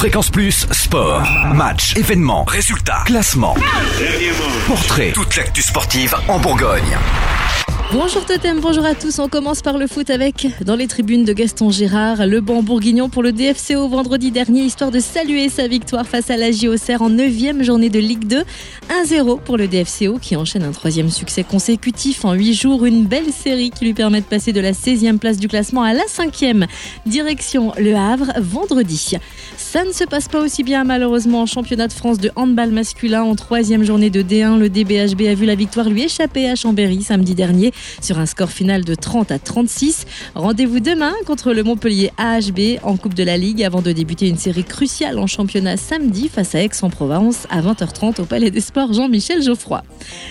Fréquence Plus, sport, match, événements, résultats, classement, portrait, toute l'actu sportive en Bourgogne. Bonjour Totem, bonjour à tous. On commence par le foot avec, dans les tribunes de Gaston Girard, le banc bourguignon pour le DFCO vendredi dernier, histoire de saluer sa victoire face à la JOCR en 9 journée de Ligue 2. 1-0 pour le DFCO qui enchaîne un troisième succès consécutif en 8 jours. Une belle série qui lui permet de passer de la 16e place du classement à la 5e. Direction Le Havre vendredi. Ça ne se passe pas aussi bien malheureusement en championnat de France de handball masculin en troisième journée de D1. Le DBHB a vu la victoire lui échapper à Chambéry samedi dernier sur un score final de 30 à 36. Rendez-vous demain contre le Montpellier AHB en Coupe de la Ligue avant de débuter une série cruciale en championnat samedi face à Aix-en-Provence à 20h30 au Palais des Sports Jean-Michel Geoffroy.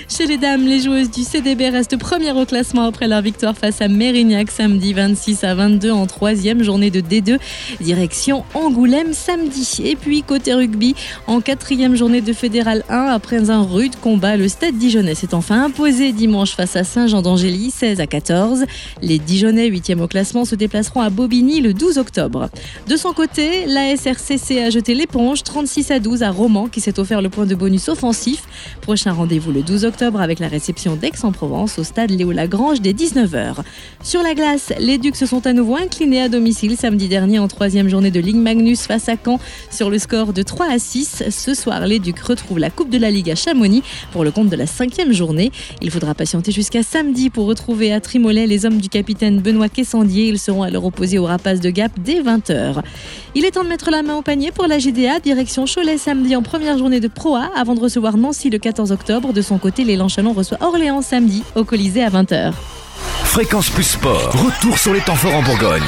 Chez les dames, les joueuses du CDB restent premières au classement après leur victoire face à Mérignac samedi 26 à 22 en troisième journée de D2 direction Angoulême samedi. Et puis côté rugby, en quatrième journée de Fédéral 1 après un rude combat, le Stade Dijonais s'est enfin imposé dimanche face à Saint-Jean d'Angers 16 à 14. Les Dijonais, 8e au classement, se déplaceront à Bobigny le 12 octobre. De son côté, la SRCC a jeté l'éponge 36 à 12 à Romans qui s'est offert le point de bonus offensif. Prochain rendez-vous le 12 octobre avec la réception d'Aix-en-Provence au stade Léo Lagrange dès 19h. Sur la glace, les Ducs se sont à nouveau inclinés à domicile samedi dernier en troisième journée de Ligue Magnus face à Caen sur le score de 3 à 6. Ce soir, les Ducs retrouvent la Coupe de la Ligue à Chamonix pour le compte de la cinquième journée. Il faudra patienter jusqu'à samedi pour retrouver à Trimolet les hommes du capitaine Benoît Quessandier. Ils seront à leur opposé au Rapace de Gap dès 20h. Il est temps de mettre la main au panier pour la GDA, direction Cholet samedi en première journée de Pro A avant de recevoir Nancy le 14 octobre. De son côté, l'élan Chalon reçoit Orléans samedi au Colisée à 20h. Fréquence Plus Sport, retour sur les temps forts en Bourgogne.